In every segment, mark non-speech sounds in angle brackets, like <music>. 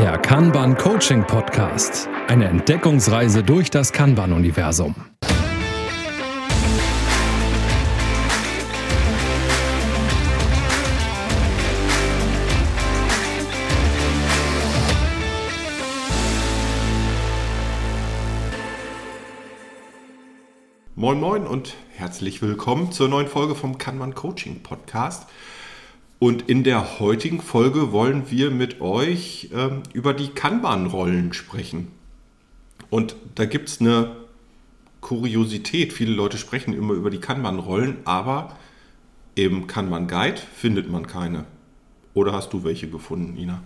Der Kanban Coaching Podcast. Eine Entdeckungsreise durch das Kanban-Universum. Moin Moin und herzlich willkommen zur neuen Folge vom Kanban Coaching Podcast. Und in der heutigen Folge wollen wir mit euch ähm, über die Kanban-Rollen sprechen. Und da gibt es eine Kuriosität. Viele Leute sprechen immer über die Kanban-Rollen, aber im Kanban-Guide findet man keine. Oder hast du welche gefunden, Ina?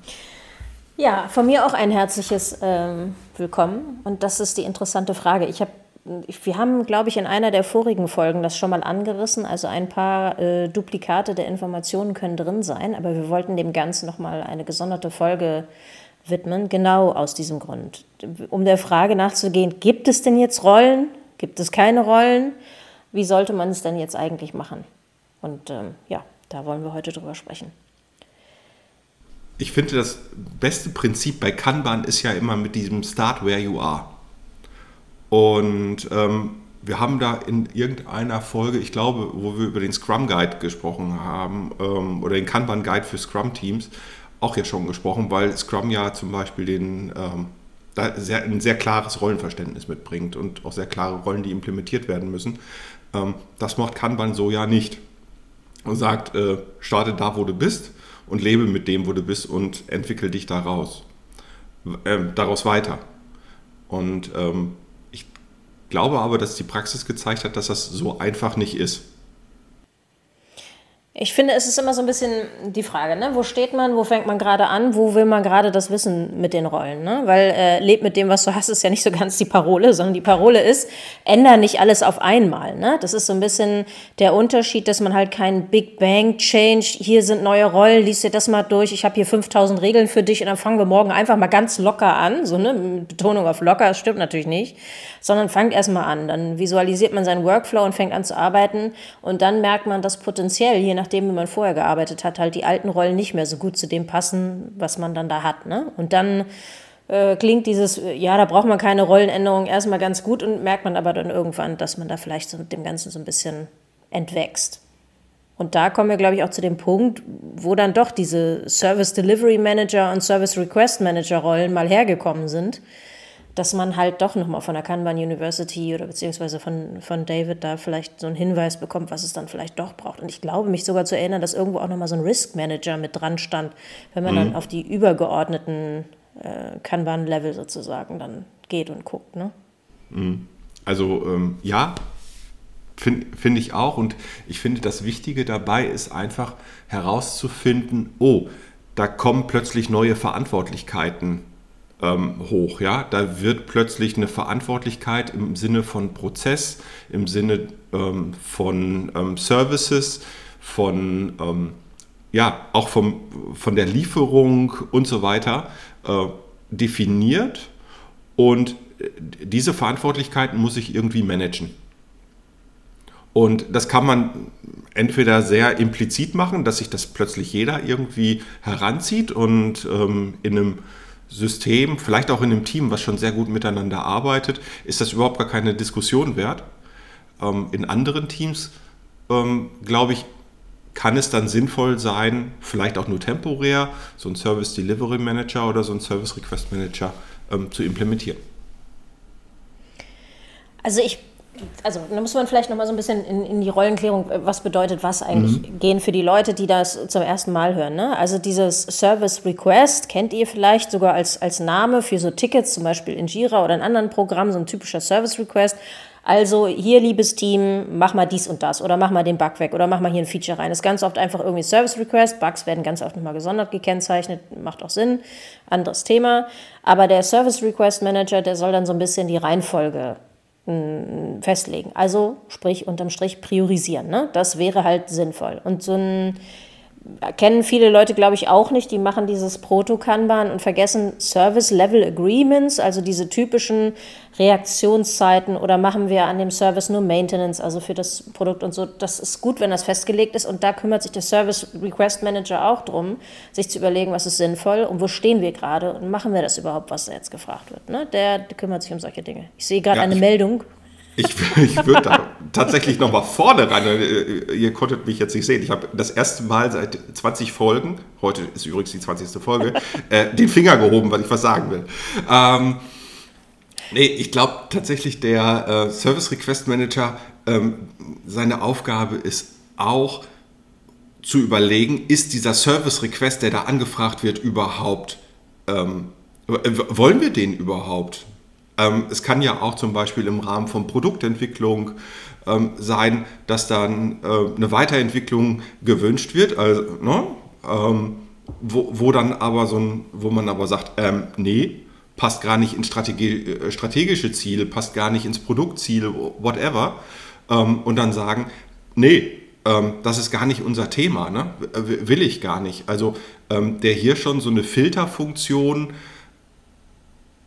Ja, von mir auch ein herzliches ähm, Willkommen. Und das ist die interessante Frage. Ich habe wir haben, glaube ich, in einer der vorigen Folgen das schon mal angerissen. Also ein paar äh, Duplikate der Informationen können drin sein, aber wir wollten dem Ganzen nochmal eine gesonderte Folge widmen, genau aus diesem Grund. Um der Frage nachzugehen, gibt es denn jetzt Rollen? Gibt es keine Rollen? Wie sollte man es denn jetzt eigentlich machen? Und ähm, ja, da wollen wir heute drüber sprechen. Ich finde, das beste Prinzip bei Kanban ist ja immer mit diesem Start where you are. Und ähm, wir haben da in irgendeiner Folge, ich glaube, wo wir über den Scrum Guide gesprochen haben, ähm, oder den Kanban Guide für Scrum Teams, auch ja schon gesprochen, weil Scrum ja zum Beispiel den, ähm, sehr, ein sehr klares Rollenverständnis mitbringt und auch sehr klare Rollen, die implementiert werden müssen. Ähm, das macht Kanban so ja nicht. Und sagt, äh, starte da, wo du bist und lebe mit dem, wo du bist und entwickel dich daraus, äh, daraus weiter. Und ähm, glaube aber, dass die Praxis gezeigt hat, dass das so einfach nicht ist. Ich finde, es ist immer so ein bisschen die Frage, ne? wo steht man, wo fängt man gerade an, wo will man gerade das Wissen mit den Rollen? Ne? Weil äh, lebt mit dem, was du hast, ist ja nicht so ganz die Parole, sondern die Parole ist, ändere nicht alles auf einmal. Ne? Das ist so ein bisschen der Unterschied, dass man halt keinen Big Bang Change, hier sind neue Rollen, liest dir das mal durch, ich habe hier 5000 Regeln für dich und dann fangen wir morgen einfach mal ganz locker an, so ne, Betonung auf locker, das stimmt natürlich nicht, sondern fangt erstmal an, dann visualisiert man seinen Workflow und fängt an zu arbeiten und dann merkt man das potenziell, je nach nachdem, wie man vorher gearbeitet hat, halt die alten Rollen nicht mehr so gut zu dem passen, was man dann da hat. Ne? Und dann äh, klingt dieses, ja, da braucht man keine Rollenänderung erstmal ganz gut und merkt man aber dann irgendwann, dass man da vielleicht so mit dem Ganzen so ein bisschen entwächst. Und da kommen wir, glaube ich, auch zu dem Punkt, wo dann doch diese Service Delivery Manager und Service Request Manager Rollen mal hergekommen sind dass man halt doch nochmal von der Kanban University oder beziehungsweise von, von David da vielleicht so einen Hinweis bekommt, was es dann vielleicht doch braucht. Und ich glaube, mich sogar zu erinnern, dass irgendwo auch nochmal so ein Risk Manager mit dran stand, wenn man mhm. dann auf die übergeordneten äh, Kanban-Level sozusagen dann geht und guckt. Ne? Mhm. Also ähm, ja, finde find ich auch. Und ich finde, das Wichtige dabei ist einfach herauszufinden, oh, da kommen plötzlich neue Verantwortlichkeiten hoch. Ja? Da wird plötzlich eine Verantwortlichkeit im Sinne von Prozess, im Sinne ähm, von ähm, Services, von ähm, ja, auch vom, von der Lieferung und so weiter äh, definiert und äh, diese Verantwortlichkeiten muss ich irgendwie managen. Und das kann man entweder sehr implizit machen, dass sich das plötzlich jeder irgendwie heranzieht und ähm, in einem System, vielleicht auch in einem Team, was schon sehr gut miteinander arbeitet, ist das überhaupt gar keine Diskussion wert. Ähm, in anderen Teams, ähm, glaube ich, kann es dann sinnvoll sein, vielleicht auch nur temporär, so einen Service Delivery Manager oder so einen Service Request Manager ähm, zu implementieren. Also ich also da muss man vielleicht noch mal so ein bisschen in, in die Rollenklärung, äh, was bedeutet was eigentlich, mhm. gehen für die Leute, die das zum ersten Mal hören. Ne? Also dieses Service Request kennt ihr vielleicht sogar als, als Name für so Tickets, zum Beispiel in Jira oder in anderen Programmen, so ein typischer Service Request. Also hier, liebes Team, mach mal dies und das oder mach mal den Bug weg oder mach mal hier ein Feature rein. Das ist ganz oft einfach irgendwie Service Request. Bugs werden ganz oft nochmal gesondert gekennzeichnet, macht auch Sinn. Anderes Thema. Aber der Service Request Manager, der soll dann so ein bisschen die Reihenfolge festlegen. Also sprich unterm Strich priorisieren. Ne? Das wäre halt sinnvoll. Und so ein kennen viele Leute, glaube ich, auch nicht. Die machen dieses Proto-Kanban und vergessen Service Level Agreements, also diese typischen Reaktionszeiten oder machen wir an dem Service nur Maintenance, also für das Produkt und so. Das ist gut, wenn das festgelegt ist und da kümmert sich der Service Request Manager auch drum, sich zu überlegen, was ist sinnvoll und wo stehen wir gerade und machen wir das überhaupt, was da jetzt gefragt wird. Ne? Der, kümmert sich um solche Dinge. Ich sehe gerade ja, eine Meldung. Ich, <laughs> ich würde da tatsächlich noch mal vorne ran. Äh, ihr konntet mich jetzt nicht sehen. Ich habe das erste Mal seit 20 Folgen, heute ist übrigens die 20. Folge, äh, den Finger gehoben, weil ich was sagen will. Ähm, nee, ich glaube tatsächlich, der äh, Service Request Manager, ähm, seine Aufgabe ist auch zu überlegen, ist dieser Service Request, der da angefragt wird, überhaupt, ähm, wollen wir den überhaupt? Ähm, es kann ja auch zum Beispiel im Rahmen von Produktentwicklung ähm, sein, dass dann äh, eine Weiterentwicklung gewünscht wird, also, ne? ähm, wo, wo, dann aber so ein, wo man aber sagt, ähm, nee, passt gar nicht ins Strategie, äh, strategische Ziel, passt gar nicht ins Produktziel, whatever, ähm, und dann sagen, nee, ähm, das ist gar nicht unser Thema, ne? will ich gar nicht. Also der hier schon so eine Filterfunktion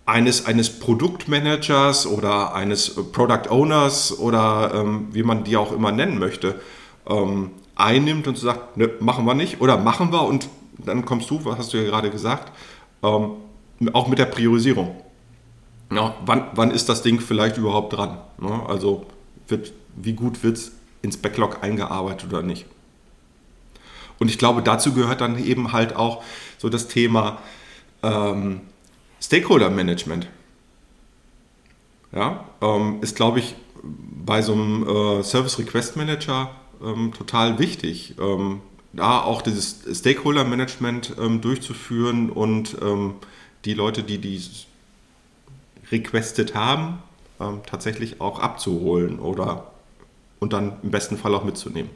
eines, eines Produktmanagers oder eines Product Owners oder ähm, wie man die auch immer nennen möchte, ähm, einnimmt und sagt, ne, machen wir nicht oder machen wir und dann kommst du, was hast du ja gerade gesagt, ähm, auch mit der Priorisierung. Ja, wann, wann ist das Ding vielleicht überhaupt dran? Ne? Also wird, wie gut wird es ins Backlog eingearbeitet oder nicht? Und ich glaube, dazu gehört dann eben halt auch so das Thema, ähm, Stakeholder Management. Ja, ähm, ist, glaube ich, bei so einem äh, Service Request Manager ähm, total wichtig, ähm, da auch dieses Stakeholder Management ähm, durchzuführen und ähm, die Leute, die die requested haben, ähm, tatsächlich auch abzuholen oder und dann im besten Fall auch mitzunehmen.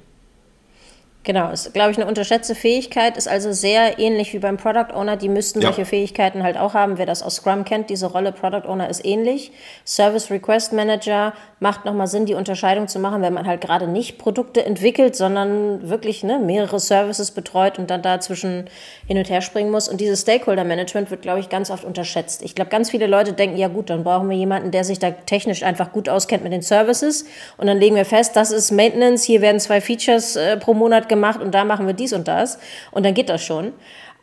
Genau, ist, glaube ich, eine unterschätzte Fähigkeit, ist also sehr ähnlich wie beim Product Owner. Die müssten ja. solche Fähigkeiten halt auch haben. Wer das aus Scrum kennt, diese Rolle Product Owner ist ähnlich. Service Request Manager macht nochmal Sinn, die Unterscheidung zu machen, wenn man halt gerade nicht Produkte entwickelt, sondern wirklich ne, mehrere Services betreut und dann dazwischen hin und her springen muss. Und dieses Stakeholder Management wird, glaube ich, ganz oft unterschätzt. Ich glaube, ganz viele Leute denken, ja gut, dann brauchen wir jemanden, der sich da technisch einfach gut auskennt mit den Services. Und dann legen wir fest, das ist Maintenance, hier werden zwei Features äh, pro Monat gemacht und da machen wir dies und das. Und dann geht das schon.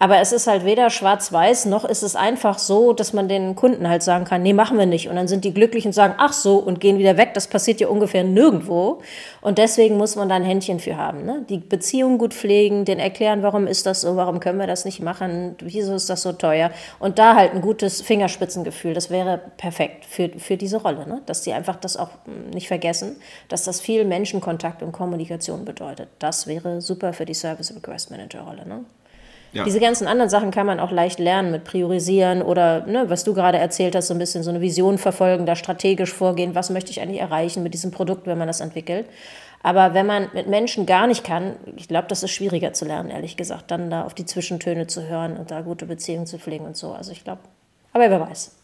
Aber es ist halt weder schwarz-weiß, noch ist es einfach so, dass man den Kunden halt sagen kann, nee, machen wir nicht. Und dann sind die glücklich und sagen, ach so, und gehen wieder weg. Das passiert ja ungefähr nirgendwo. Und deswegen muss man da ein Händchen für haben. Ne? Die Beziehung gut pflegen, den erklären, warum ist das so, warum können wir das nicht machen, wieso ist das so teuer. Und da halt ein gutes Fingerspitzengefühl, das wäre perfekt für, für diese Rolle. Ne? Dass sie einfach das auch hm, nicht vergessen, dass das viel Menschenkontakt und Kommunikation bedeutet. Das wäre super für die Service Request Manager Rolle. Ne? Ja. Diese ganzen anderen Sachen kann man auch leicht lernen mit Priorisieren oder, ne, was du gerade erzählt hast, so ein bisschen so eine Vision verfolgen, da strategisch vorgehen, was möchte ich eigentlich erreichen mit diesem Produkt, wenn man das entwickelt. Aber wenn man mit Menschen gar nicht kann, ich glaube, das ist schwieriger zu lernen, ehrlich gesagt, dann da auf die Zwischentöne zu hören und da gute Beziehungen zu pflegen und so. Also ich glaube, aber wer weiß.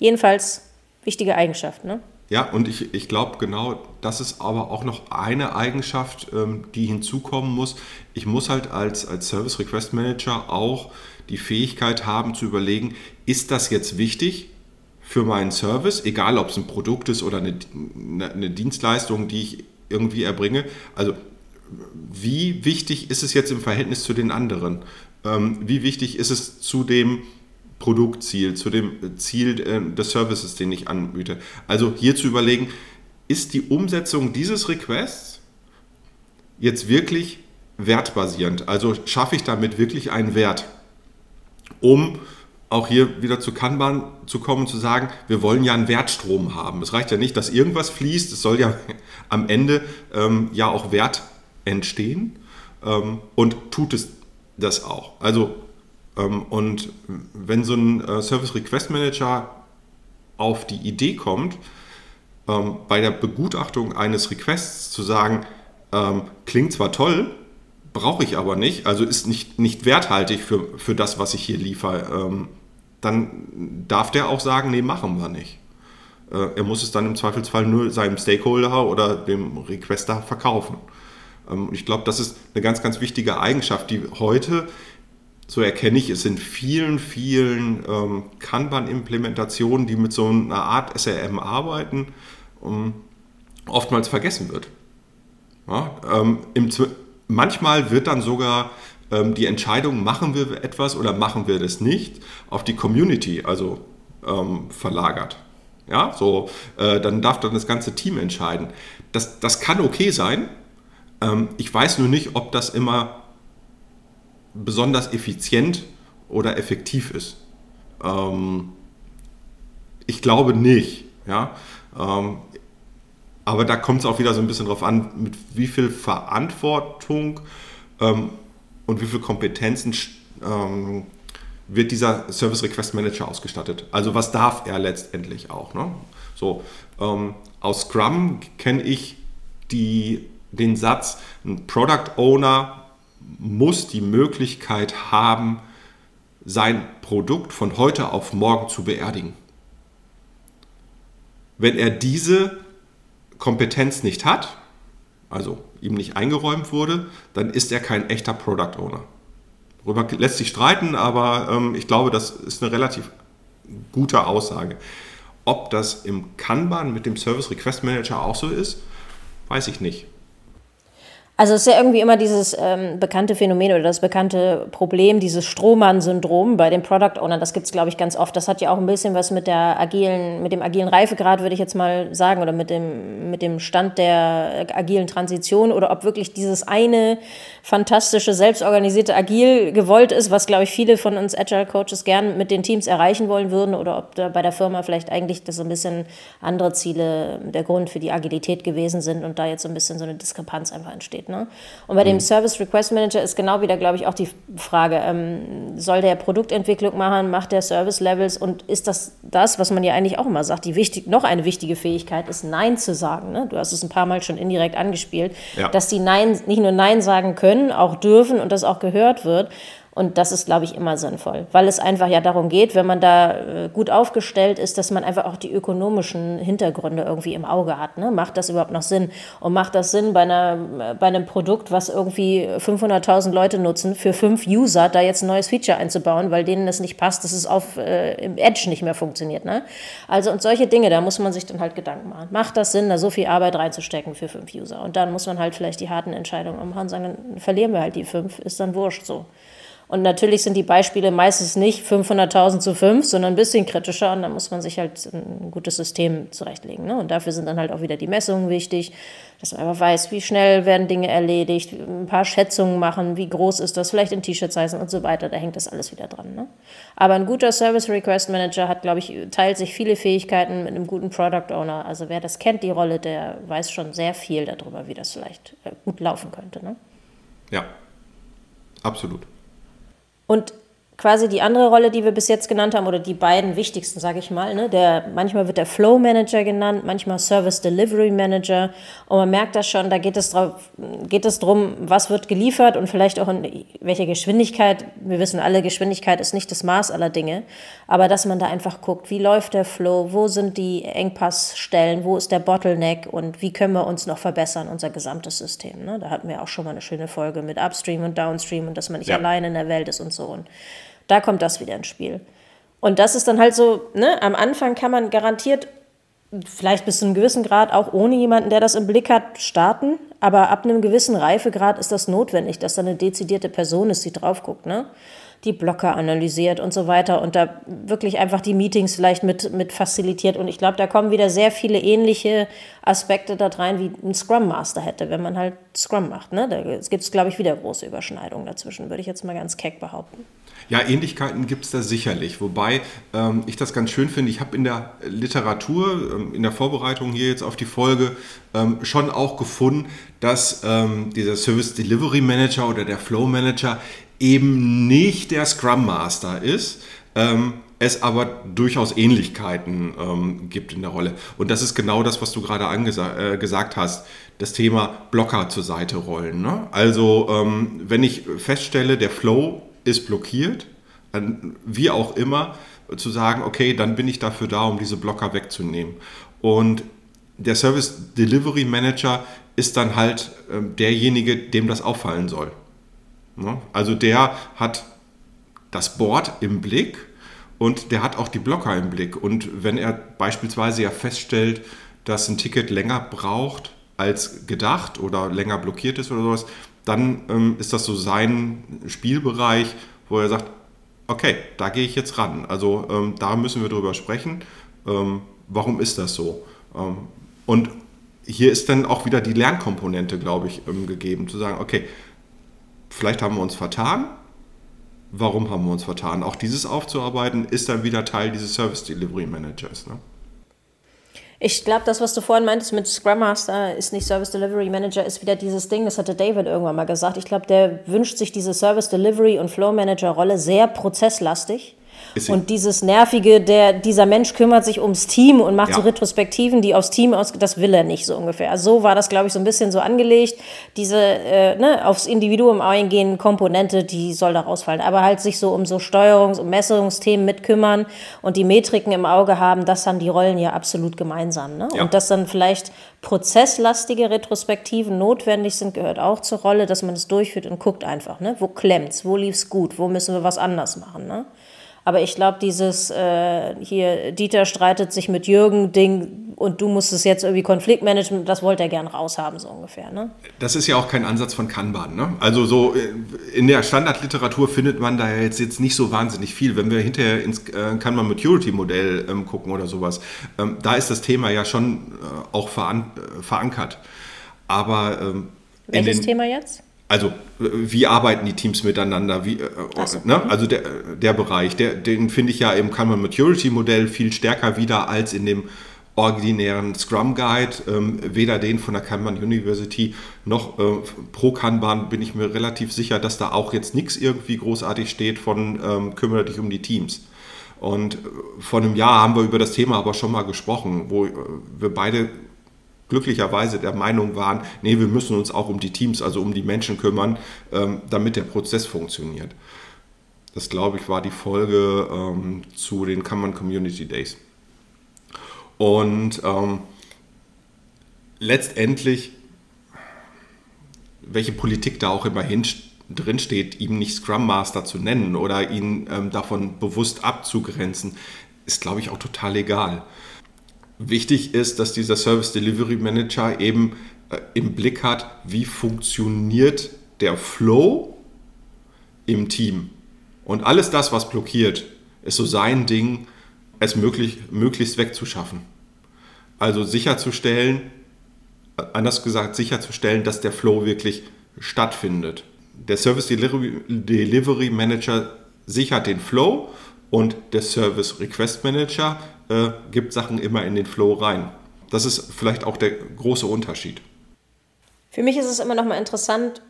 Jedenfalls wichtige Eigenschaft, ne? Ja, und ich, ich glaube genau, das ist aber auch noch eine Eigenschaft, ähm, die hinzukommen muss. Ich muss halt als, als Service Request Manager auch die Fähigkeit haben zu überlegen, ist das jetzt wichtig für meinen Service, egal ob es ein Produkt ist oder eine, eine Dienstleistung, die ich irgendwie erbringe. Also wie wichtig ist es jetzt im Verhältnis zu den anderen? Ähm, wie wichtig ist es zu dem Produktziel, zu dem Ziel äh, des Services, den ich anbiete. Also hier zu überlegen, ist die Umsetzung dieses Requests jetzt wirklich wertbasierend? Also schaffe ich damit wirklich einen Wert, um auch hier wieder zu Kanban zu kommen und zu sagen, wir wollen ja einen Wertstrom haben. Es reicht ja nicht, dass irgendwas fließt, es soll ja <laughs> am Ende ähm, ja auch Wert entstehen ähm, und tut es das auch. Also und wenn so ein äh, Service Request Manager auf die Idee kommt, ähm, bei der Begutachtung eines Requests zu sagen, ähm, klingt zwar toll, brauche ich aber nicht, also ist nicht, nicht werthaltig für, für das, was ich hier liefere, dann darf der auch sagen, nee, machen wir nicht. Äh, er muss es dann im Zweifelsfall nur seinem Stakeholder oder dem Requester verkaufen. Ähm, ich glaube, das ist eine ganz, ganz wichtige Eigenschaft, die heute, so erkenne ich es in vielen, vielen ähm, Kanban-Implementationen, die mit so einer Art SRM arbeiten, ähm, oftmals vergessen wird. Ja, ähm, im, manchmal wird dann sogar ähm, die Entscheidung, machen wir etwas oder machen wir das nicht, auf die Community, also ähm, verlagert. Ja, so, äh, dann darf dann das ganze Team entscheiden. Das, das kann okay sein. Ähm, ich weiß nur nicht, ob das immer besonders effizient oder effektiv ist. Ähm, ich glaube nicht. Ja? Ähm, aber da kommt es auch wieder so ein bisschen drauf an, mit wie viel Verantwortung ähm, und wie viel Kompetenzen ähm, wird dieser Service Request Manager ausgestattet. Also was darf er letztendlich auch. Ne? So, ähm, aus Scrum kenne ich die, den Satz, ein Product Owner muss die Möglichkeit haben, sein Produkt von heute auf morgen zu beerdigen. Wenn er diese Kompetenz nicht hat, also ihm nicht eingeräumt wurde, dann ist er kein echter Product Owner. Darüber lässt sich streiten, aber ähm, ich glaube, das ist eine relativ gute Aussage. Ob das im Kanban mit dem Service Request Manager auch so ist, weiß ich nicht. Also es ist ja irgendwie immer dieses ähm, bekannte Phänomen oder das bekannte Problem, dieses Strohmann-Syndrom bei den Product Ownern. Das gibt es, glaube ich, ganz oft. Das hat ja auch ein bisschen was mit der agilen, mit dem agilen Reifegrad, würde ich jetzt mal sagen, oder mit dem, mit dem Stand der agilen Transition oder ob wirklich dieses eine fantastische, selbstorganisierte Agil gewollt ist, was, glaube ich, viele von uns Agile Coaches gern mit den Teams erreichen wollen würden oder ob da bei der Firma vielleicht eigentlich das so ein bisschen andere Ziele der Grund für die Agilität gewesen sind und da jetzt so ein bisschen so eine Diskrepanz einfach entsteht steht. Ne? Und bei dem mhm. Service Request Manager ist genau wieder, glaube ich, auch die Frage, ähm, soll der Produktentwicklung machen, macht der Service Levels und ist das das, was man ja eigentlich auch immer sagt, die wichtig, noch eine wichtige Fähigkeit ist, Nein zu sagen. Ne? Du hast es ein paar Mal schon indirekt angespielt, ja. dass die Nein, nicht nur Nein sagen können, auch dürfen und das auch gehört wird. Und das ist, glaube ich, immer sinnvoll, weil es einfach ja darum geht, wenn man da äh, gut aufgestellt ist, dass man einfach auch die ökonomischen Hintergründe irgendwie im Auge hat. Ne? Macht das überhaupt noch Sinn? Und macht das Sinn bei, einer, bei einem Produkt, was irgendwie 500.000 Leute nutzen, für fünf User da jetzt ein neues Feature einzubauen, weil denen das nicht passt, dass es auf äh, im Edge nicht mehr funktioniert. Ne? Also und solche Dinge, da muss man sich dann halt Gedanken machen. Macht das Sinn, da so viel Arbeit reinzustecken für fünf User? Und dann muss man halt vielleicht die harten Entscheidungen machen und sagen, dann verlieren wir halt die fünf, ist dann wurscht so. Und natürlich sind die Beispiele meistens nicht 500.000 zu 5, sondern ein bisschen kritischer. Und da muss man sich halt ein gutes System zurechtlegen. Ne? Und dafür sind dann halt auch wieder die Messungen wichtig, dass man einfach weiß, wie schnell werden Dinge erledigt, ein paar Schätzungen machen, wie groß ist das, vielleicht in T-Shirts heißen und so weiter. Da hängt das alles wieder dran. Ne? Aber ein guter Service Request Manager hat, glaube ich, teilt sich viele Fähigkeiten mit einem guten Product Owner. Also wer das kennt, die Rolle, der weiß schon sehr viel darüber, wie das vielleicht äh, gut laufen könnte. Ne? Ja, absolut. Und quasi die andere Rolle, die wir bis jetzt genannt haben, oder die beiden wichtigsten, sage ich mal, ne, der, manchmal wird der Flow Manager genannt, manchmal Service Delivery Manager. Und man merkt das schon, da geht es, drauf, geht es darum, was wird geliefert und vielleicht auch in welcher Geschwindigkeit. Wir wissen alle, Geschwindigkeit ist nicht das Maß aller Dinge. Aber dass man da einfach guckt, wie läuft der Flow, wo sind die Engpassstellen, wo ist der Bottleneck und wie können wir uns noch verbessern, unser gesamtes System. Ne? Da hatten wir auch schon mal eine schöne Folge mit Upstream und Downstream und dass man nicht ja. alleine in der Welt ist und so. Und da kommt das wieder ins Spiel. Und das ist dann halt so, ne, am Anfang kann man garantiert, vielleicht bis zu einem gewissen Grad, auch ohne jemanden, der das im Blick hat, starten. Aber ab einem gewissen Reifegrad ist das notwendig, dass da eine dezidierte Person ist, die drauf guckt, ne? Die Blocker analysiert und so weiter und da wirklich einfach die Meetings vielleicht mit, mit facilitiert. Und ich glaube, da kommen wieder sehr viele ähnliche Aspekte da rein, wie ein Scrum Master hätte, wenn man halt Scrum macht. Ne? Da gibt es, glaube ich, wieder große Überschneidungen dazwischen, würde ich jetzt mal ganz keck behaupten. Ja, Ähnlichkeiten gibt es da sicherlich. Wobei ähm, ich das ganz schön finde. Ich habe in der Literatur, ähm, in der Vorbereitung hier jetzt auf die Folge, ähm, schon auch gefunden, dass ähm, dieser Service Delivery Manager oder der Flow Manager eben nicht der Scrum Master ist. Ähm, es aber durchaus Ähnlichkeiten ähm, gibt in der Rolle. Und das ist genau das, was du gerade äh, gesagt hast, das Thema Blocker zur Seite rollen. Ne? Also ähm, wenn ich feststelle, der Flow ist blockiert, wie auch immer, zu sagen, okay, dann bin ich dafür da, um diese Blocker wegzunehmen. Und der Service Delivery Manager ist dann halt ähm, derjenige, dem das auffallen soll. Ne? Also der hat das Board im Blick und der hat auch die Blocker im Blick. Und wenn er beispielsweise ja feststellt, dass ein Ticket länger braucht als gedacht oder länger blockiert ist oder sowas, dann ähm, ist das so sein Spielbereich, wo er sagt, okay, da gehe ich jetzt ran. Also ähm, da müssen wir drüber sprechen. Ähm, warum ist das so? Ähm, und hier ist dann auch wieder die Lernkomponente, glaube ich, ähm, gegeben, zu sagen, okay, vielleicht haben wir uns vertan. Warum haben wir uns vertan? Auch dieses aufzuarbeiten, ist dann wieder Teil dieses Service Delivery Managers. Ne? Ich glaube, das, was du vorhin meintest mit Scrum Master ist nicht Service Delivery Manager, ist wieder dieses Ding, das hatte David irgendwann mal gesagt. Ich glaube, der wünscht sich diese Service Delivery und Flow Manager Rolle sehr prozesslastig und dieses Nervige, der, dieser Mensch kümmert sich ums Team und macht ja. so Retrospektiven, die aufs Team aus, das will er nicht so ungefähr. Also so war das, glaube ich, so ein bisschen so angelegt. Diese äh, ne, aufs Individuum eingehende Komponente, die soll da rausfallen. Aber halt sich so um so Steuerungs- und Messungsthemen mitkümmern und die Metriken im Auge haben, das haben die Rollen ja absolut gemeinsam. Ne? Ja. Und dass dann vielleicht prozesslastige Retrospektiven notwendig sind, gehört auch zur Rolle, dass man es durchführt und guckt einfach, ne? wo klemmt's, wo lief's gut, wo müssen wir was anders machen. Ne? Aber ich glaube, dieses äh, hier, Dieter streitet sich mit Jürgen Ding und du musst es jetzt irgendwie Konfliktmanagement, das wollte er gern raushaben, so ungefähr. Ne? Das ist ja auch kein Ansatz von Kanban. Ne? Also so äh, in der Standardliteratur findet man da jetzt, jetzt nicht so wahnsinnig viel. Wenn wir hinterher ins äh, Kanban Maturity Modell ähm, gucken oder sowas, ähm, da ist das Thema ja schon äh, auch veran äh, verankert. Aber ähm, welches Thema jetzt? Also, wie arbeiten die Teams miteinander? Wie, äh, so. ne? Also der, der Bereich, der, den finde ich ja im Kanban Maturity Modell viel stärker wieder als in dem originären Scrum Guide. Ähm, weder den von der Kanban University noch äh, pro Kanban bin ich mir relativ sicher, dass da auch jetzt nichts irgendwie großartig steht von ähm, kümmere dich um die Teams. Und äh, vor einem Jahr haben wir über das Thema aber schon mal gesprochen, wo äh, wir beide glücklicherweise der Meinung waren, nee, wir müssen uns auch um die Teams, also um die Menschen kümmern, ähm, damit der Prozess funktioniert. Das, glaube ich, war die Folge ähm, zu den Common Community Days. Und ähm, letztendlich, welche Politik da auch immer hin drin steht, ihm nicht Scrum Master zu nennen oder ihn ähm, davon bewusst abzugrenzen, ist, glaube ich, auch total egal. Wichtig ist, dass dieser Service Delivery Manager eben äh, im Blick hat, wie funktioniert der Flow im Team. Und alles das, was blockiert, ist so sein Ding, es möglich, möglichst wegzuschaffen. Also sicherzustellen, äh, anders gesagt, sicherzustellen, dass der Flow wirklich stattfindet. Der Service Delivery, Delivery Manager sichert den Flow und der Service Request Manager äh, gibt Sachen immer in den Flow rein. Das ist vielleicht auch der große Unterschied. Für mich ist es immer noch mal interessant,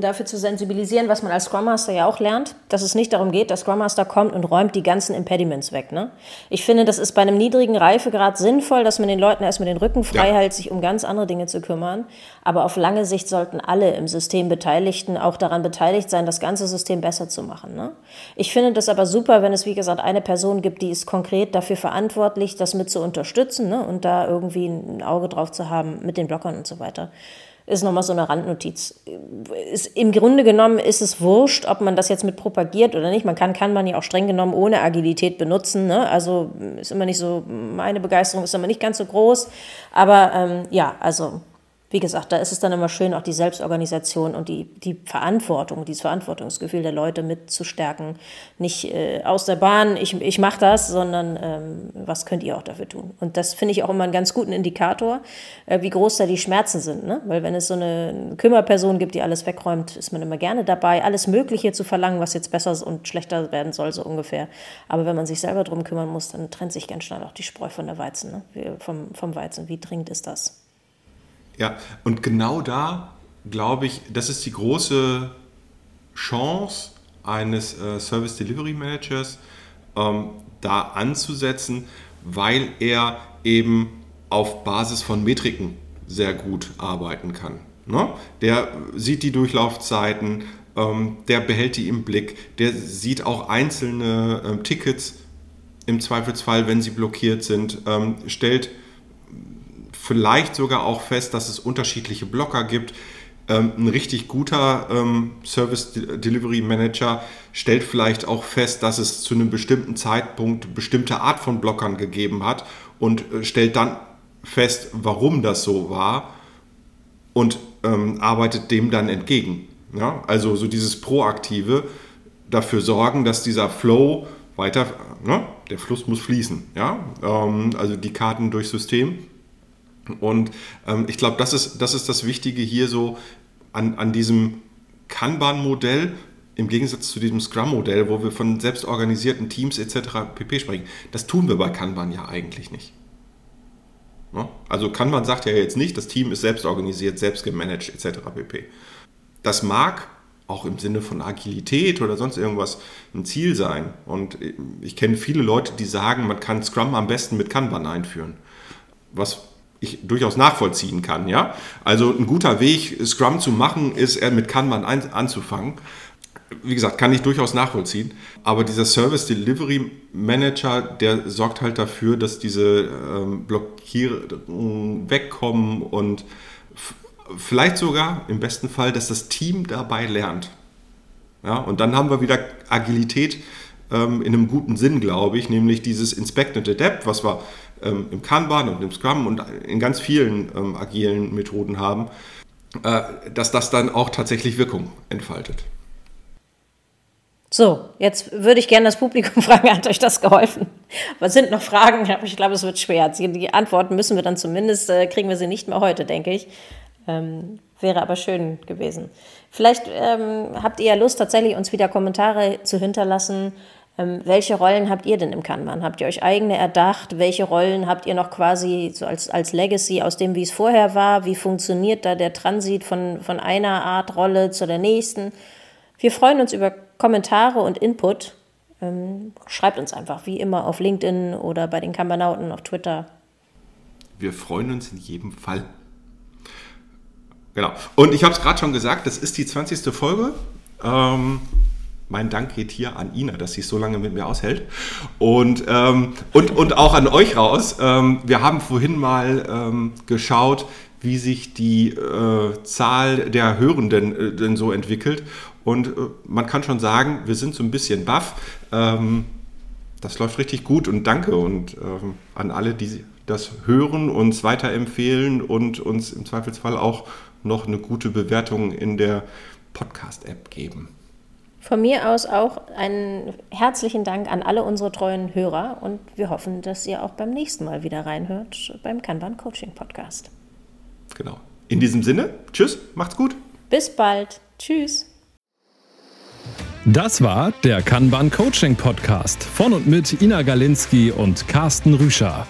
dafür zu sensibilisieren, was man als Scrum Master ja auch lernt, dass es nicht darum geht, dass Scrum Master kommt und räumt die ganzen Impediments weg. Ne? Ich finde, das ist bei einem niedrigen Reifegrad sinnvoll, dass man den Leuten erstmal den Rücken frei ja. hält, sich um ganz andere Dinge zu kümmern. Aber auf lange Sicht sollten alle im System Beteiligten auch daran beteiligt sein, das ganze System besser zu machen. Ne? Ich finde das aber super, wenn es, wie gesagt, eine Person gibt, die ist konkret dafür verantwortlich, das mit zu unterstützen ne? und da irgendwie ein Auge drauf zu haben mit den Blockern und so weiter ist nochmal so eine Randnotiz. Ist, Im Grunde genommen ist es wurscht, ob man das jetzt mit propagiert oder nicht. Man kann, man ja auch streng genommen ohne Agilität benutzen. Ne? Also ist immer nicht so, meine Begeisterung ist immer nicht ganz so groß. Aber ähm, ja, also wie gesagt, da ist es dann immer schön, auch die Selbstorganisation und die, die Verantwortung, dieses Verantwortungsgefühl der Leute mitzustärken. Nicht äh, aus der Bahn, ich, ich mache das, sondern ähm, was könnt ihr auch dafür tun? Und das finde ich auch immer einen ganz guten Indikator, äh, wie groß da die Schmerzen sind. Ne? Weil wenn es so eine Kümmerperson gibt, die alles wegräumt, ist man immer gerne dabei, alles Mögliche zu verlangen, was jetzt besser und schlechter werden soll, so ungefähr. Aber wenn man sich selber darum kümmern muss, dann trennt sich ganz schnell auch die Spreu von der Weizen, ne? Vom, vom Weizen. Wie dringend ist das? Ja, und genau da glaube ich, das ist die große Chance eines äh, Service Delivery Managers, ähm, da anzusetzen, weil er eben auf Basis von Metriken sehr gut arbeiten kann. Ne? Der sieht die Durchlaufzeiten, ähm, der behält die im Blick, der sieht auch einzelne ähm, Tickets im Zweifelsfall, wenn sie blockiert sind, ähm, stellt vielleicht sogar auch fest, dass es unterschiedliche Blocker gibt. Ähm, ein richtig guter ähm, Service Delivery Manager stellt vielleicht auch fest, dass es zu einem bestimmten Zeitpunkt bestimmte Art von Blockern gegeben hat und äh, stellt dann fest, warum das so war und ähm, arbeitet dem dann entgegen. Ja? Also so dieses Proaktive, dafür sorgen, dass dieser Flow weiter, ne? der Fluss muss fließen. Ja? Also die Karten durchs System. Und ähm, ich glaube, das ist, das ist das Wichtige hier so an, an diesem Kanban-Modell im Gegensatz zu diesem Scrum-Modell, wo wir von selbstorganisierten Teams etc. pp. sprechen. Das tun wir bei Kanban ja eigentlich nicht. Ne? Also Kanban sagt ja jetzt nicht, das Team ist selbst organisiert, selbst gemanagt etc. pp. Das mag auch im Sinne von Agilität oder sonst irgendwas ein Ziel sein. Und ich kenne viele Leute, die sagen, man kann Scrum am besten mit Kanban einführen. Was ich durchaus nachvollziehen kann, ja. Also ein guter Weg, Scrum zu machen, ist mit Kanban anzufangen. Wie gesagt, kann ich durchaus nachvollziehen. Aber dieser Service Delivery Manager, der sorgt halt dafür, dass diese ähm, Blockierungen wegkommen und vielleicht sogar im besten Fall, dass das Team dabei lernt. Ja, und dann haben wir wieder Agilität ähm, in einem guten Sinn, glaube ich, nämlich dieses Inspect and Adapt, was wir ähm, im Kanban und im Scrum und in ganz vielen ähm, agilen Methoden haben, äh, dass das dann auch tatsächlich Wirkung entfaltet. So, jetzt würde ich gerne das Publikum <laughs> fragen, hat euch das geholfen? Was sind noch Fragen? Ich glaube, es wird schwer. Die Antworten müssen wir dann zumindest, äh, kriegen wir sie nicht mehr heute, denke ich. Ähm, wäre aber schön gewesen. Vielleicht ähm, habt ihr ja Lust, tatsächlich uns wieder Kommentare zu hinterlassen. Ähm, welche Rollen habt ihr denn im Kanban? Habt ihr euch eigene erdacht? Welche Rollen habt ihr noch quasi so als, als Legacy aus dem, wie es vorher war? Wie funktioniert da der Transit von, von einer Art Rolle zu der nächsten? Wir freuen uns über Kommentare und Input. Ähm, schreibt uns einfach, wie immer, auf LinkedIn oder bei den Kanbanauten auf Twitter. Wir freuen uns in jedem Fall. Genau. Und ich habe es gerade schon gesagt, das ist die 20. Folge. Ähm, mein Dank geht hier an Ina, dass sie es so lange mit mir aushält. Und, ähm, und, und auch an euch raus. Ähm, wir haben vorhin mal ähm, geschaut, wie sich die äh, Zahl der Hörenden äh, denn so entwickelt. Und äh, man kann schon sagen, wir sind so ein bisschen baff. Ähm, das läuft richtig gut und danke und ähm, an alle, die das hören, uns weiterempfehlen und uns im Zweifelsfall auch noch eine gute Bewertung in der Podcast-App geben. Von mir aus auch einen herzlichen Dank an alle unsere treuen Hörer und wir hoffen, dass ihr auch beim nächsten Mal wieder reinhört beim Kanban Coaching Podcast. Genau. In diesem Sinne, tschüss, macht's gut. Bis bald. Tschüss. Das war der Kanban Coaching Podcast von und mit Ina Galinski und Carsten Rüscher.